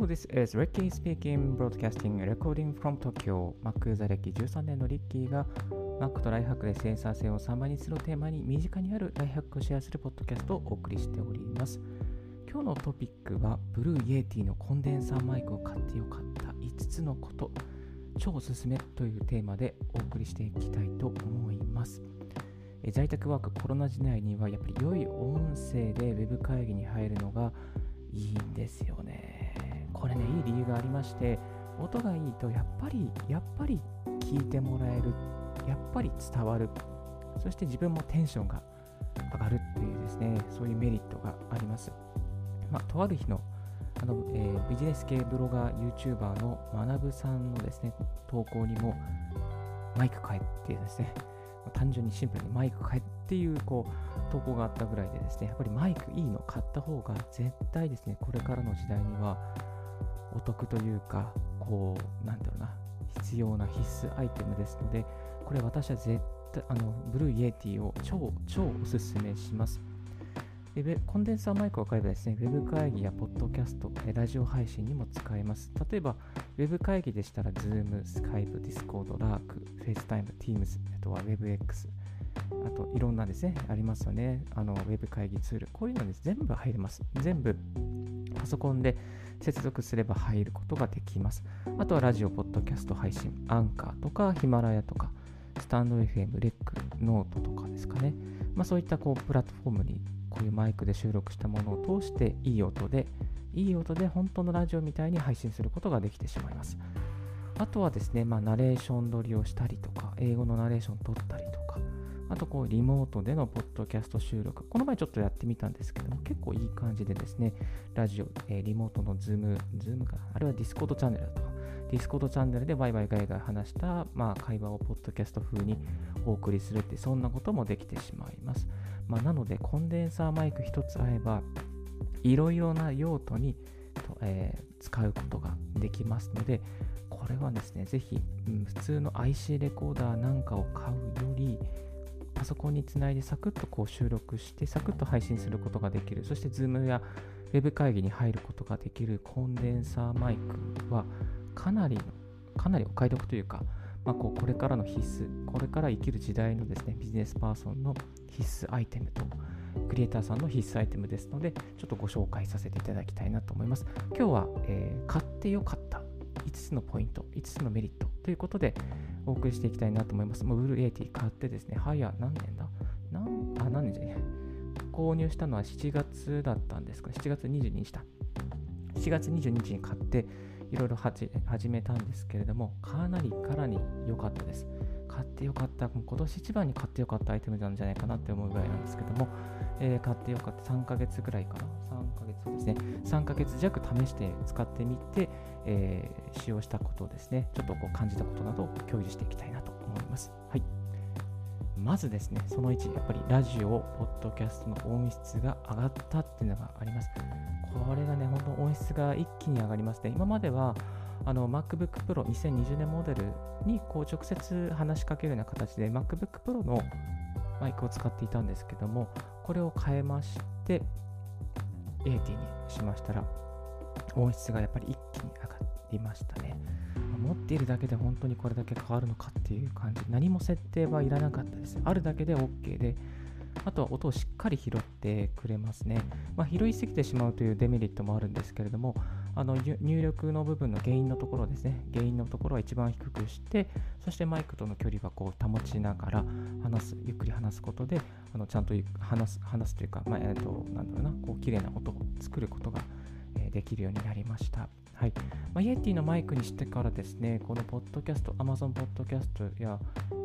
Hello, this is Ricky speaking, broadcasting, recording from Tokyo. Mac 歴13年のリッキーが Mac とライフハックで生産性を3倍にするテーマに身近にあるライフハックをシェアするポッドキャストをお送りしております。今日のトピックは、 Blue Yeti のコンデンサーマイクを買ってよかった5つのこと、超おすすめというテーマでお送りしていきたいと思います。在宅ワークコロナ時代にはやっぱり良い音声で Web 会議に入るのがいいんですよね。これね、いい理由がありまして、音がいいとやっぱり、やっぱり聞いてもらえる、やっぱり伝わる、そして自分もテンションが上がるっていうですね、そういうメリットがあります。まあ、とある日のあの、えー、ビジネス系ブロガー、YouTuber の学さんのですね、投稿にもマイク変えっていうですね、単純にシンプルにマイク買えっていうこう投稿があったぐらいでですね、やっぱりマイクいいの買った方が絶対ですね、これからの時代にはお得というか、こう、なんだろうな、必要な必須アイテムですので、これ私は絶対、あの、 Blue Yeti を超、超おすすめします。でコンデンサーマイクを買えばですね、ウェブ会議やポッドキャスト、ラジオ配信にも使えます。例えば、ウェブ会議でしたら、Zoom、Skype、Discord、Lark、FaceTime、Teams、あとは Webex、あといろんなですね、ありますよね。あの、ウェブ会議ツール。こういうのです全部入ります。全部パソコンで接続すれば入ることができます。あとはラジオ、ポッドキャスト配信、アンカーとかヒマラヤとか、 stand.fm、 REC、 note とかですかね。まあ、そういったこうプラットフォームにこういうマイクで収録したものを通していい音でいい音で本当のラジオみたいに配信することができてしまいます。あとはですね、まあ、ナレーション録りをしたりとか、英語のナレーション録ったりとか、あとこうリモートでのポッドキャスト収録、この前ちょっとやってみたんですけども、結構いい感じでですね、ラジオ、えー、リモートの Zoom、Zoom か、あるいは Discord チャンネルだとか、 Discord チャンネルでワイワイガイガイ話した、まあ、会話をポッドキャスト風にお送りするって、そんなこともできてしまいます。まあ、なので、コンデンサーマイク1つあれば、いろいろな用途に、えー、使うことができますので、これはですね、ぜひ、うん、普通の IC レコーダーなんかを買うより、パソコンにつないでサクッとこう収録して、サクッと配信することができる。そして、Zoom や Web 会議に入ることができるコンデンサーマイクは、かなり、かなりお買い得というか、まあ、こうこれからの必須、これから生きる時代のですね、ビジネスパーソンの必須アイテムと、クリエイターさんの必須アイテムですので、ちょっとご紹介させていただきたいなと思います。今日は、えー、買ってよかった5つのポイント、5つのメリットということでお送りしていきたいなと思います。もうウール80買ってですね、早何年だ？何あ、何年じゃね購入したのは7月だったんですか ?7 月22日だ。7月22日に買って、いろいろ始めたんですけれども、かなりかなり良かったです。買ってよかった、もう今年一番に買ってよかったアイテムなんじゃないかなって思うぐらいなんですけども、えー、買ってよかった3ヶ月ぐらいかな、3ヶ月ですね、3ヶ月弱試して使ってみて、えー、使用したことをですね、ちょっとこう感じたことなどを共有していきたいなと思います。はい。まずですね、その1、やっぱりラジオ、ポッドキャストの音質が上がったっていうのがあります。これがね、本当音質が一気に上がりますね。今までは、あの MacBook Pro 2020年モデルにこう直接話しかけるような形で MacBook Pro のマイクを使っていたんですけども、これを変えまして、80にしましたら、音質がやっぱり一気に上がりましたね。持っているだけで本当にこれだけ変わるのかっていう感じ。何も設定はいらなかったです。あるだけで OK で、あとは音をしっかり拾ってくれますね。まあ、拾いすぎてしまうというデメリットもあるんですけれども、あの入力の部分の原因のところですね、原因のところは一番低くして、そしてマイクとの距離はこう保ちながら話す、ゆっくり話すことで、あのちゃんと話す話すというか、まあ、えー、となんだろうな、こう綺麗な音を作ることが、できるようになりました。はいまあ、イエティのマイクにしてからですね、このポッドキャスト、Amazon ポッドキャストや、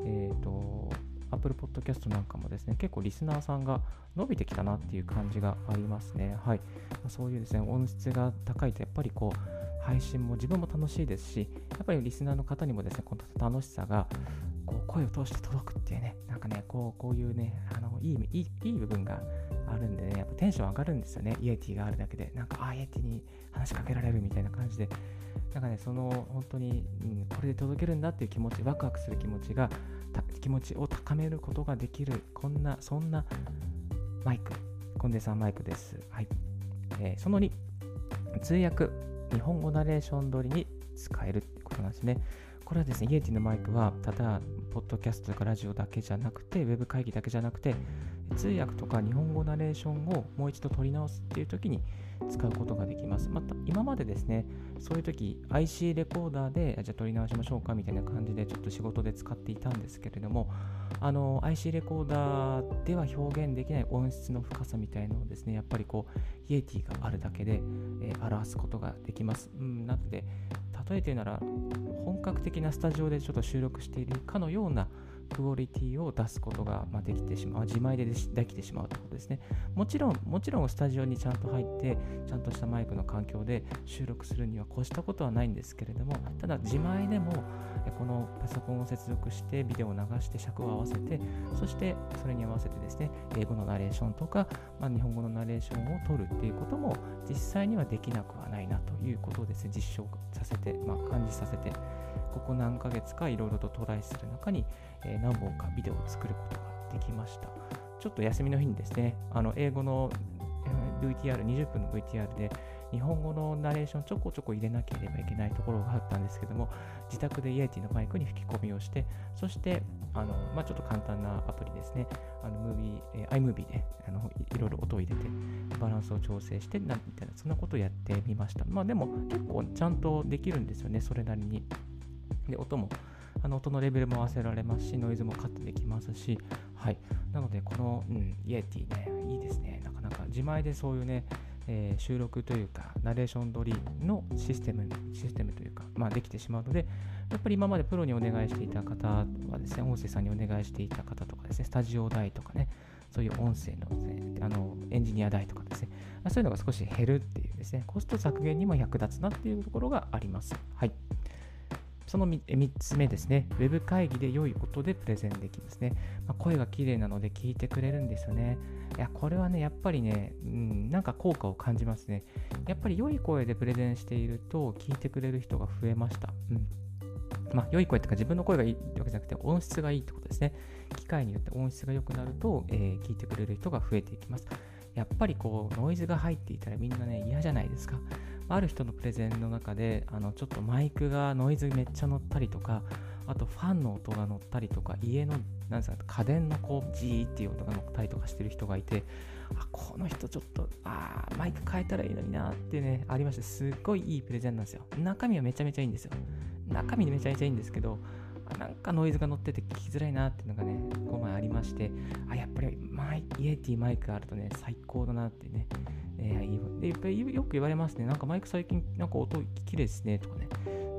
えっ、ー、と、Apple Podcast なんかもですね、結構リスナーさんが伸びてきたなっていう感じがありますね。はい。そういうですね、音質が高いと、やっぱりこう、配信も自分も楽しいですし、やっぱりリスナーの方にもですね、この楽しさが、こう声を通して届くっていうね、なんかね、こうこういうね、あのいいいいいい部分があるんでね、やっぱテンション上がるんですよね、 Yeti があるだけで。なんか、あ、 Yeti に話しかけられるみたいな感じで、なんかね、その本当に、うん、これで届けるんだっていう気持ち、ワクワクする気持ちが気持ちを高めることができる、こんな、そんなマイク、コンデンサーマイクです。はい。えー、その2、通訳、日本語ナレーション録りに使えるってことなんですね。これはですね、 Yeti のマイクは、ただ、ポッドキャストとかラジオだけじゃなくて、ウェブ会議だけじゃなくて、通訳とか日本語ナレーションをもう一度取り直すっていう時に使うことができます。また、今までですね、そういう時 IC レコーダーで、じゃあ取り直しましょうかみたいな感じで、ちょっと仕事で使っていたんですけれども、あの IC レコーダーでは表現できない音質の深さみたいなのをですね、やっぱりこう、イエティがあるだけで、えー、表すことができます。うん、なので、例えて言うなら、本格的なスタジオでちょっと収録しているかのようなクオリティを出すことができてしまう、自前でできてしまうということですね。もちろん、もちろんスタジオにちゃんと入って、ちゃんとしたマイクの環境で収録するには越したことはないんですけれども、ただ自前でもこのパソコンを接続してビデオを流して尺を合わせて、そしてそれに合わせてですね、英語のナレーションとか、まあ、日本語のナレーションを取るっていうことも実際にはできなくはないなということをですね、実証させて、まあ、感じさせて、ここ何ヶ月かいろいろとトライする中に、え、何本かビデオを作ることができました。ちょっと休みの日にですね、あの英語の VTR、20分の VTR で日本語のナレーションちょこちょこ入れなければいけないところがあったんですけども、自宅でイエティのマイクに吹き込みをして、そしてあの、まあ、ちょっと簡単なアプリですね、あのムービー、えー、iMovie であのいろいろ音を入れて、バランスを調整して、なみたいな、そんなことをやってみました。まあでも結構ちゃんとできるんですよね、それなりに。で、音もあの音のレベルも合わせられますし、ノイズもカットできますし、はい。なので、この、うん、イエティね、いいですね。なかなか自前でそういうね、えー、収録というか、ナレーション取りのシステム、システムというか、まあ、できてしまうので、やっぱり今までプロにお願いしていた方はですね、音声さんにお願いしていた方とかですね、スタジオ代とかね、そういう音声の,、ね、あのエンジニア代とかですね、そういうのが少し減るっていうですね、コスト削減にも役立つなっていうところがあります。はい。その 3, 3つ目ですね、ウェブ会議で良い音でプレゼンできますね。まあ、声が綺麗なので聞いてくれるんですよね。いや、これはね、やっぱりね、うん、なんか効果を感じますね。やっぱり良い声でプレゼンしていると聞いてくれる人が増えました。うんまあ、良い声っていうか自分の声がいいわけじゃなくて音質がいいってことですね。機械によって音質が良くなると、えー、聞いてくれる人が増えていきます。やっぱりこうノイズが入っていたらみんなね嫌じゃないですか。ある人のプレゼンの中であのちょっとマイクがノイズめっちゃ乗ったりとかあとファンの音が乗ったりとか家のなんですか家電のこうジーっていう音が乗ったりとかしてる人がいてあこの人ちょっとあマイク変えたらいいのになってねありましてすっごいいいプレゼンなんですよ。中身はめちゃめちゃいいんですよ。中身めちゃめちゃいいんですけどなんかノイズが乗ってて聞きづらいなっていうのがね、この前ありまして、あ、やっぱりマイイエティマイクあるとね、最高だなってね、えー、でやっぱりよく言われますね。なんかマイク最近なんか音綺麗ですねとかね、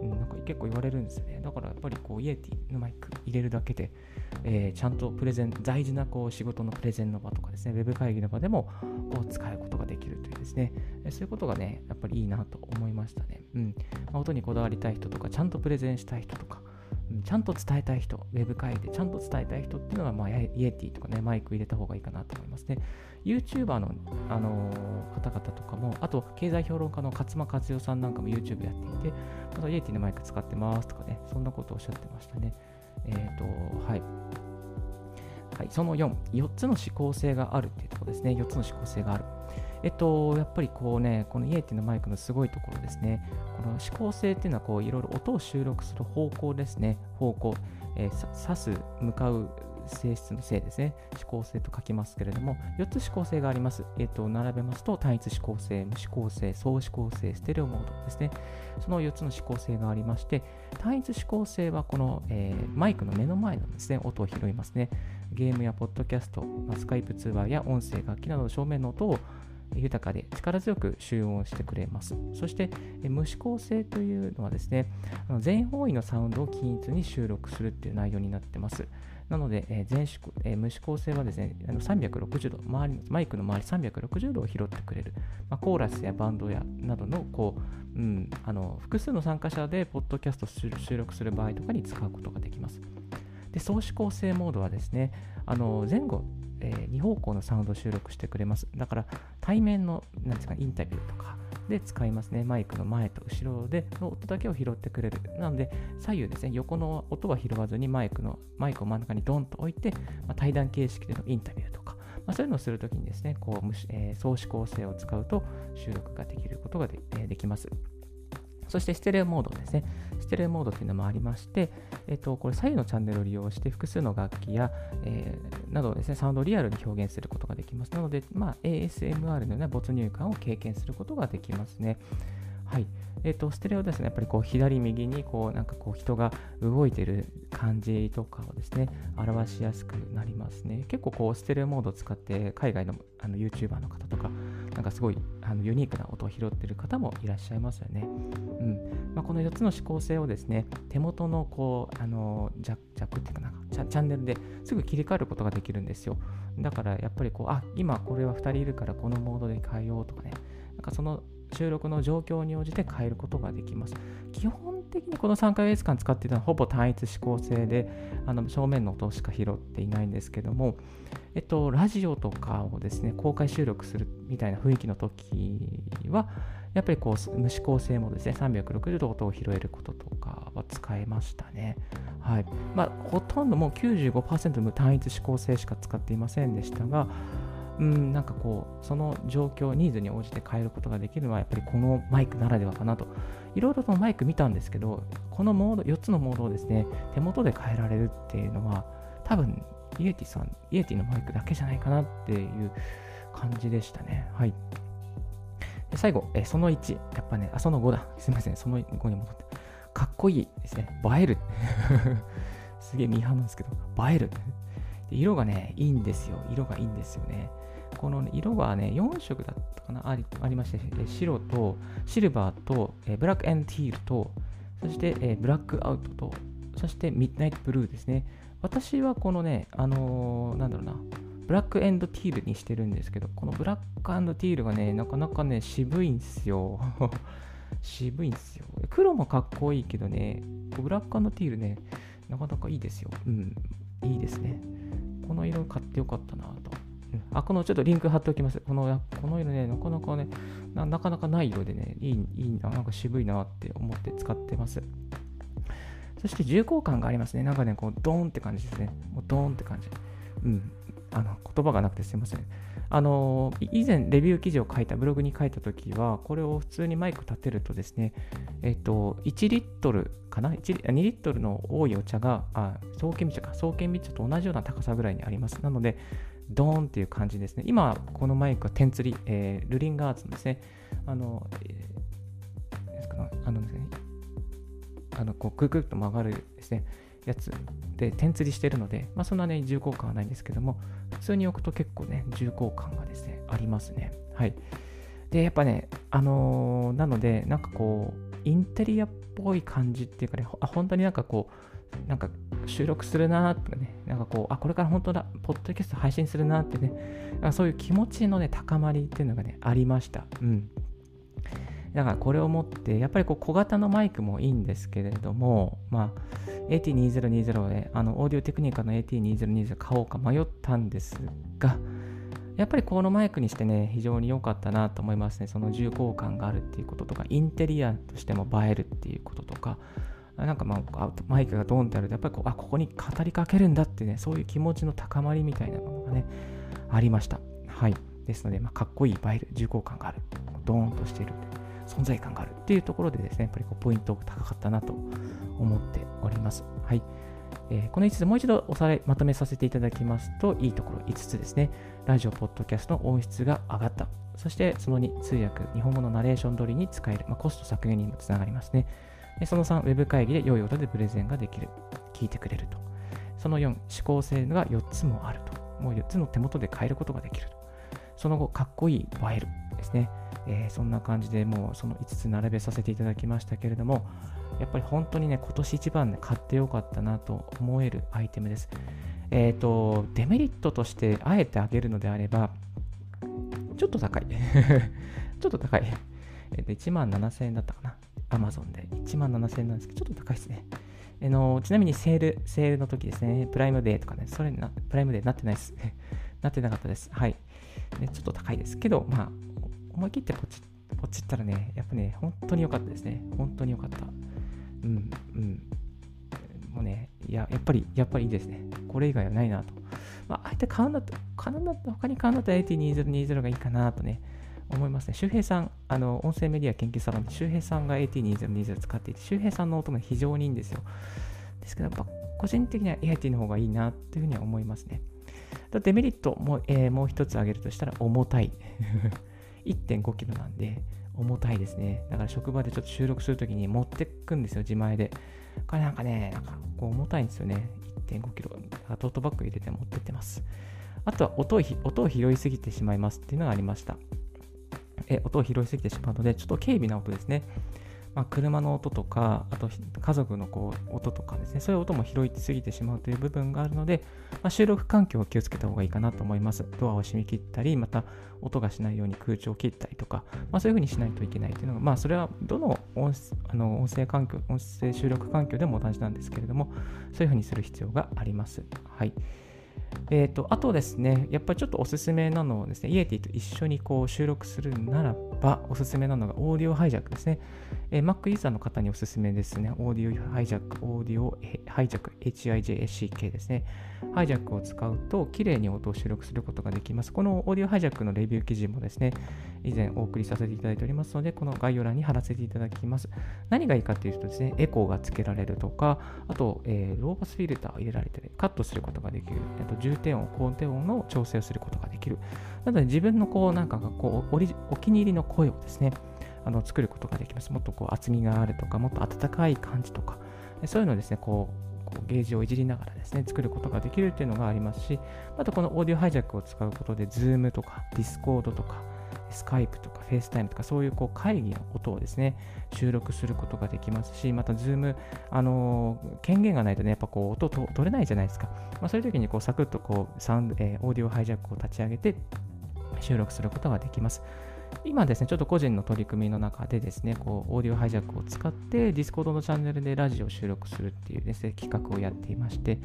うん、なんか結構言われるんですよね。だからやっぱりこうイエティのマイク入れるだけで、えー、ちゃんとプレゼン、大事なこう仕事のプレゼンの場とかですね、ウェブ会議の場でもこう使うことができるというですね、そういうことがね、やっぱりいいなと思いましたね。うん。まあ、音にこだわりたい人とか、ちゃんとプレゼンしたい人とか、ちゃんと伝えたい人、ウェブ会議でちゃんと伝えたい人っていうのは、まあ、イエティとかね、マイク入れた方がいいかなと思いますね。YouTuber の、あのー、方々とかも、あと、経済評論家の勝間和代さんなんかも YouTube やっていて、またイエティのマイク使ってますとかね、そんなことをおっしゃってましたね。えっ、ー、と、はい。はい、その4、4つの指向性があるっていうところですね。4つの指向性がある。えっと、やっぱりこうね、このイエティのマイクのすごいところですね。この指向性っていうのはこういろいろ音を収録する方向ですね。方向。えー、指す、向かう性質の性ですね。指向性と書きますけれども、4つ指向性があります。えっ、と、並べますと、単一指向性、無指向性、相指向性、ステレオモードですね。その4つの指向性がありまして、単一指向性はこの、えー、マイクの目の前のですね、音を拾いますね。ゲームやポッドキャスト、スカイプ通話や音声、楽器などの正面の音を豊かで力強く集音してくれます。そして、無指向性というのはですね、全方位のサウンドを均一に収録するっていう内容になってます。なので、全えー、無指向性はですね、360度、周りマイクの周り360度を拾ってくれる、まあ、コーラスやバンドやなどのこう、うん、あの複数の参加者でポッドキャスト収録する場合とかに使うことができます。で、総指向性モードはですね、あの前後えー、2方向のサウンドを収録してくれます。だから対面のなんですかインタビューとかで使いますね。マイクの前と後ろでの音だけを拾ってくれる。なので左右ですね、横の音は拾わずにマイクのマイクを真ん中にドンと置いて、まあ、対談形式でのインタビューとか、まあ、そういうのをするときにですね、こう、えー、総指向性を使うと収録ができることがで,、えー、できます。そしてステレオモードですね。ステレオモードというのもありまして、えっと、これ左右のチャンネルを利用して複数の楽器や、えー、などですね、サウンドをリアルに表現することができます。なので、まあ、ASMR のような没入感を経験することができますね。はい。えっ、と、ステレオですね、やっぱりこう、左右に、こう、なんかこう、人が動いてる感じとかをですね、表しやすくなりますね。結構こう、ステレオモードを使って、海外のあの YouTuber の方とか、なんかすごいあのユニークな音を拾ってる方もいらっしゃいますよね。うんまあ、この4つの指向性をですね、手元のこう、あのジャジャックっていうかなチャ、チャンネルですぐ切り替えることができるんですよ。だからやっぱりこう、あ、今これは2人いるからこのモードで変えようとかね、なんかその収録の状況に応じて変えることができます。基本的にこの3ヶ月間使っていたのはほぼ単一指向性で、あの正面の音しか拾っていないんですけども、えっと、ラジオとかをですね、公開収録するみたいな雰囲気の時は、やっぱりこう無指向性もですね、360度音を拾えることとかは使えましたね。はい。まあ、ほとんどもう95%無単一指向性しか使っていませんでしたが、うん、なんかこう、その状況、ニーズに応じて変えることができるのは、やっぱりこのマイクならではかなと。いろいろとマイク見たんですけど、このモード、4つのモードをですね、手元で変えられるっていうのは、多分、イエティさん、イエティのマイクだけじゃないかなっていう感じでしたね。はい。で最後、えその1、やっぱね、あ、その5だ。すみません、その5に戻って。かっこいいですね。映える。すげえミーハーなんですけど、映える。で色がね、いいんですよ。色がいいんですよね。この、ね、色がね、4色だったかなありありまして、え白とシルバーと、えブラックエンティールと、そして、えブラックアウトと、そしてミッドナイトブルーですね。私はこのね、あのー、なんだろうな、ブラックエンドティールにしてるんですけど、このブラックエンドティールがね、なかなかね、渋いんですよ。渋いんですよ。黒もかっこいいけどね、ブラックティールね、なかなかいいですよ。うん、いいですね。この色買ってよかったなと。あ、このちょっとリンク貼っておきます。このこの色ね、なかなかねな、なかなかない色でね、いいいいな、なんか渋いなって思って使ってます。そして重厚感がありますね。なんかね、こうドーンって感じですね。もうドーンって感じ。うん。あの言葉がなくてすいません。あの以前レビュー記事を書いた、ブログに書いたときは、これを普通にマイク立てるとですね、えっと、1リットルかな ?2 リットルの多いお茶が、あ、創建茶か、創建茶と同じような高さぐらいにあります。なので、ドーンっていう感じですね。今、このマイクは点釣り、えー、ルリンガーツのですね、あの、えー、ですかあのですね、あの、こう、くるくると曲がるですね、やつで点釣りしてるので、まあ、そんなね、重厚感はないんですけども、普通に置くと結構ね、重厚感がですね、ありますね。はい。で、やっぱね、あのー、なので、なんかこう、インテリアっぽい感じっていうかね、あ本当になんかこう、なんか収録するなとかね、なんかこう、あ、これから本当だ、ポッドキャスト配信するなってね、そういう気持ちのね、高まりっていうのがね、ありました。うん。だからこれを持って、やっぱりこう小型のマイクもいいんですけれども、まあ、AT2020 で、あの、オーディオテクニカの AT2020 買おうか迷ったんですが、やっぱりこのマイクにしてね、非常に良かったなと思いますね。その重厚感があるっていうこととか、インテリアとしても映えるっていうこととか、なんかまあ、マイクがドーンってあると、やっぱりこう、あ、ここに語りかけるんだってね、そういう気持ちの高まりみたいなものがね、ありました。はい。ですので、まあ、かっこいい、映える、重厚感がある、ドーンとしている、存在感があるっていうところでですね、やっぱりこうポイント高かったなと思っております。はい。えー、この5つもう一度おさらいまとめさせていただきますと、いいところ5つですね。ラジオ、ポッドキャストの音質が上がった。そしてその2、通訳、日本語のナレーション通りに使える。まあ、コスト削減にもつながりますね。その3、ウェブ会議で良い音でプレゼンができる。聞いてくれると。その4、指向性が4つもあると。もう4つの手元で変えることができると。その後、かっこいい映えるですね。えー、そんな感じでもうその5つ並べさせていただきましたけれども、やっぱり本当にね、今年一番ね、買ってよかったなと思えるアイテムです。えっ、ー、と、デメリットとしてあえてあげるのであれば、ちょっと高い。ちょっと高い。えっ、と、1万7000円だったかな。Amazon で1万7000円なんですけど、ちょっと高いですね。あのちなみにセール、セールの時ですね、プライムデーとかね、それな、プライムデーなってないです。なってなかったです。はい。ね、ちょっと高いですけど、まあ、思い切ってポチポチったらね、やっぱね、本当に良かったですね。本当に良かった。うん、うん。もうね、いや、やっぱり、やっぱりいいですね。これ以外はないなと。まあ、あえて買うんだと、買うんだと、他に買うんだったら AT2020 がいいかなとね、思いますね。周平さん、あの音声メディア研究サロンで周平さんが AT2020 使っていて、周平さんの音が非常にいいんですよ。ですけど、やっぱ個人的には AT の方がいいなっていうふうには思いますね。デメリットも,、えー、もう一つ挙げるとしたら重たい。1.5キロなんで重たいですね。だから職場でちょっと収録するときに持ってくんですよ、自前で。これなんかね、なんかこう重たいんですよね。1.5キロ。トートバッグ入れて持ってってます。あとは音を音を拾いすぎてしまいますっていうのがありました。え音を拾いすぎてしまうので、ちょっと軽微な音ですね。まあ、車の音とか、あと家族のこう音とかですね、そういう音も拾いすぎてしまうという部分があるので、まあ、収録環境を気をつけた方がいいかなと思います。ドアを閉め切ったり、また音がしないように空調を切ったりとか、まあ、そういうふうにしないといけないというのが、まあ、それはどの音あの音声環境、音声収録環境でも同じなんですけれども、そういうふうにする必要があります。はい。えーと、あとですね、やっぱりちょっとおすすめなのをですね、 Yeti と一緒にこう収録するならば、おすすめなのが Audio Hijack ですね。えー、Mac ユーザーの方におすすめですね。 Audio Hijack、Audio Hijack、HIJACK ですね。 Hijack を使うと、綺麗に音を収録することができます。この Audio Hijack のレビュー記事もですね、以前お送りさせていただいておりますので、この概要欄に貼らせていただきます。何がいいかというとですね、エコーがつけられるとか、あと、えー、ローバスフィルターを入れられて、カットすることができる。あと重低音、高低音の調整をすることができる。なので、自分のこう、なんかこう、お気に入りの声をですね、あの作ることができます。もっとこう厚みがあるとか、もっと温かい感じとか、そういうのをですね、こう、こうゲージをいじりながらですね、作ることができるっていうのがありますし、あとこのオーディオハイジャックを使うことで、Zoom とか Discord とか、スカイプとか FaceTime とかそういうこう会議の音をですね、収録することができますし、また Zoom、あのー、権限がないとね、やっぱこう音と取れないじゃないですか。まあ、そういう時にこうサクッとこうサウンド、えー、オーディオハイジャックを立ち上げて収録することができます。今ですね、ちょっと個人の取り組みの中でですね、こう、オーディオハイジャックを使って、Discord のチャンネルでラジオを収録するっていうですね、企画をやっていまして、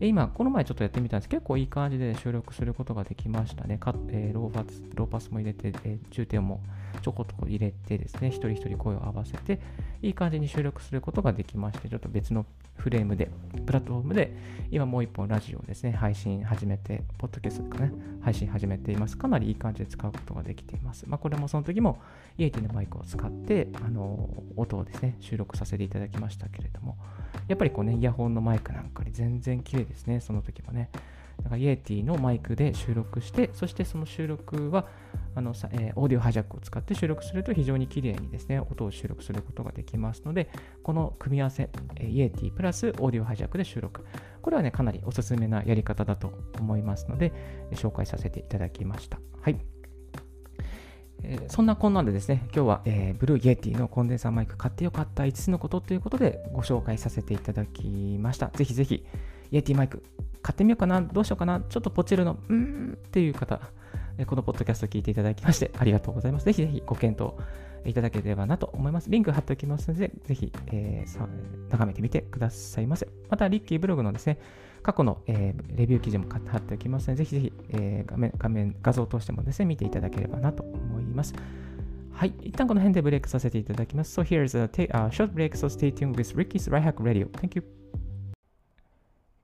今、この前ちょっとやってみたんです結構いい感じで収録することができましたね。えー、ローパスローパスも入れて、えー、重点もちょこちょこ入れてですね、一人一人声を合わせて、いい感じに収録することができまして、ちょっと別のフレームで、プラットフォームで、今もう一本ラジオをですね、配信始めて、ポッドキャストとかね、配信始めています。かなりいい感じで使うことができています。まあ、これもその時も、イエティのマイクを使って、あの、音をですね、収録させていただきましたけれども、やっぱりこうね、イヤホンのマイクなんかに全然綺麗ですね、その時もね。だから Yeti のマイクで収録して、そしてその収録は、あのさえー、 Audio Hijack を使って収録すると非常に綺麗にですね、音を収録することができますので、この組み合わせ、えー、 Yeti プラス Audio Hijack で収録。これはね、かなりおすすめなやり方だと思いますので、紹介させていただきました。はい。え、そんなこんなんでですね、今日は、えー、 Blue Yeti のコンデンサーマイク買ってよかった5つのことということでご紹介させていただきました。ぜひぜひ、イエティマイク買ってみようかな、どうしようかな、ちょっとポチるの、うーんっていう方、このポッドキャスト聞いていただきましてありがとうございます。ぜひぜひご検討いただければなと思います。リンク貼っておきますので、ぜひ、えー、眺めてみてくださいませ。また、リッキーブログのですね、過去の、えー、レビュー記事も貼っておきますので、ぜひぜひ、えー、画面画面、画像を通してもですね、見ていただければなと思います。はい。一旦この辺でブレイクさせていただきます。So here's a, a short break, so stay tuned with Ricky's Right Hack Radio. Thank you.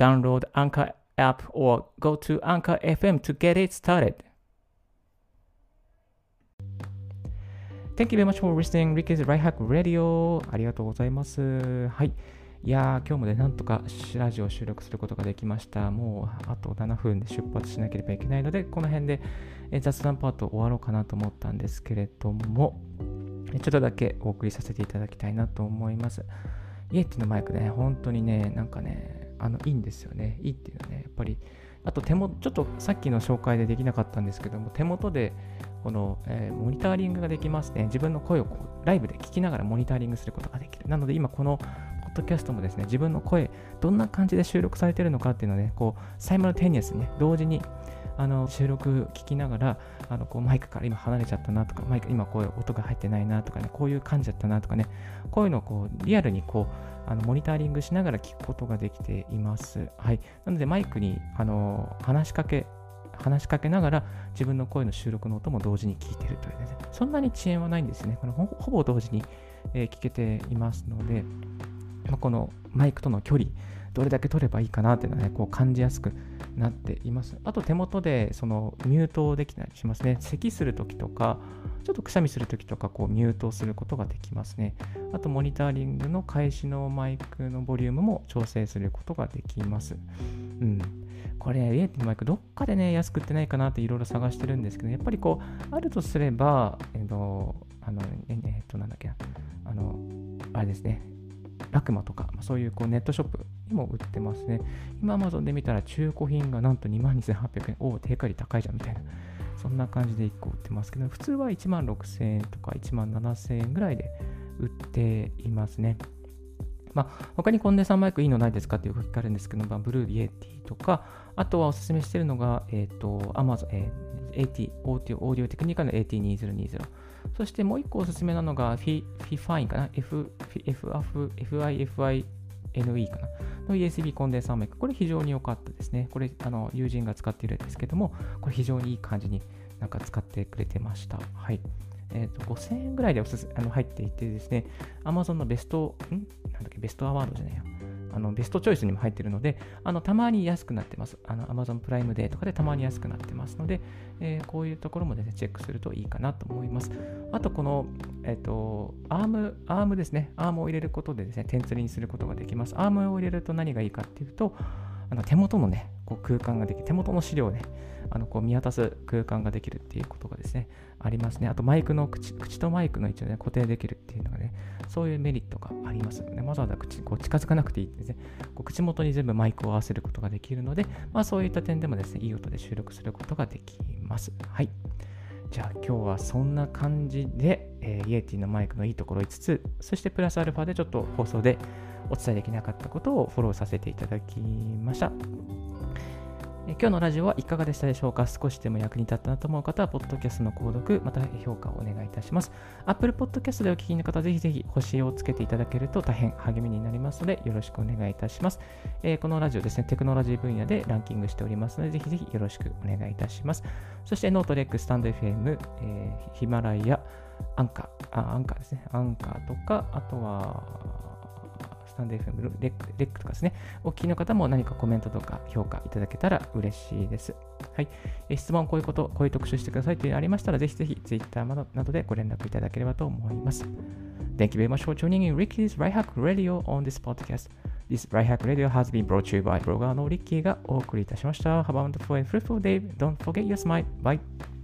Download Anchor app or go to Anchor FM to get it started. Thank you very much for listening. Ricky's Right Hack Radio. ありがとうございます。はい。いやー、今日もね、なんとかラジオを収録することができました。もうあと7分で出発しなければいけないので、この辺で雑談パート終わろうかなと思ったんですけれども、ちょっとだけお送りさせていただきたいなと思います。イエティのマイクね、本当にね、なんかね、あのいいんですよね。いいっていうのはね、やっぱり、あと手元、ちょっとさっきの紹介でできなかったんですけども、手元でこの、えー、モニタリングができますね。自分の声をこうライブで聞きながらモニタリングすることができる。なので今このポッドキャストもですね、自分の声、どんな感じで収録されてるのかっていうのをね、こう、サイマルテニアスね、同時にあの収録聞きながらあのこうマイクから今離れちゃったなとかマイク今こういう音が入ってないなとかねこういう感じだったなとかねこういうのをこうリアルにこうあのモニタリングしながら聞くことができています。はい、なのでマイクにあの話しかけ話しかけながら自分の声の収録の音も同時に聞いているというね、そんなに遅延はないんですね。このほぼ同時に、え、聞けていますので、ま、このマイクとの距離、どれだけ取ればいいかなっていうのはね、こう感じやすくなっています。あと手元でそのミュートできたりしますね。咳するときとか、ちょっとくしゃみするときとか、こうミュートすることができますね。あとモニタリングの開始のマイクのボリュームも調整することができます。うん。これ、イエティのマイク、どっかでね、安く売ってないかなっていろいろ探してるんですけど、やっぱりこう、あるとすれば、えっ、と、あの、えっ、と、なんだっけあの、あれですね、ラクマとか、そういうこうネットショップにも売ってますね。今、Amazon で見たら中古品がなんと22,800円。おお、定価率高いじゃんみたいな。そんな感じで1個売ってますけど、普通は1万6000円とか1万7000円ぐらいで売っていますね。まあ、他にコンデンサーマイクいいのないですかっていう聞かれるんですけど、まあ、 Blue Yeti とか、あとはおすすめしてるのが、えっ、ー、と、Amazon、えー、AT、オーディオ、オーディオテクニカの AT2020。そしてもう一個おすすめなのが、フィフィファインかな ?FIFINE かな？の USB コンデンサーマイク。これ非常に良かったですね。これ、あの、友人が使っているんですけども、これ非常にいい感じになんか使ってくれてました。はい。えーと、5000円ぐらいでおすすあの入っていてですね、Amazon のベスト、ん？なんだっけ、ベストアワードじゃないや。あのベストチョイスにも入ってるので、あのたまに安くなってます。あの Amazon プライムデーとかでたまに安くなってますので、えー、こういうところもですね、チェックするといいかなと思います。あと、この、えっ、ー、と、アーム、アームですね、アームを入れることでですね、天吊りにすることができます。アームを入れると何がいいかっていうと、あの手元のね、こう空間ができる手元の資料をね、あのこう見渡す空間ができるっていうことがですね、ありますね。あとマイクの口口とマイクの位置を、ね、固定できるっていうのがね、そういうメリットがありますので、わざわざ口こう近づかなくていいですね。こう口元に全部マイクを合わせることができるので、まあ、そういった点でもですね、いい音で収録することができます。はい。じゃあ今日はそんな感じで、えー、イエティのマイクのいいところ5つ、そしてプラスアルファでちょっと放送でお伝えできなかったことをフォローさせていただきました。今日のラジオはいかがでしたでしょうか？少しでも役に立ったなと思う方は、ポッドキャストの購読、また評価をお願いいたします。Apple Podcast でお聞きの方、ぜひぜひ星をつけていただけると大変励みになりますので、よろしくお願いいたします。えー、このラジオですね、テクノロジー分野でランキングしておりますので、ぜひぜひよろしくお願いいたします。そして、 note、REC、 stand.fm、えー、 Himalaya、アンカー、あ、アンカーですね、アンカーとか、あとは、タンド FM レックレックとかですね、お聞きの方も何かコメントとか評価いただけたら嬉しいです。はい。え質問、こういうこと、こういう特集してくださいというのありましたら、ぜひぜひ Twitter などでご連絡いただければと思います。Thank you very much for tuning in Ricky's Right Hack Radio on this podcast. This Right Hack Radio has been brought to you by ブロガーのリッキーがお送りいたしました。Have a wonderful and fruitful day. Don't forget your smile. Bye.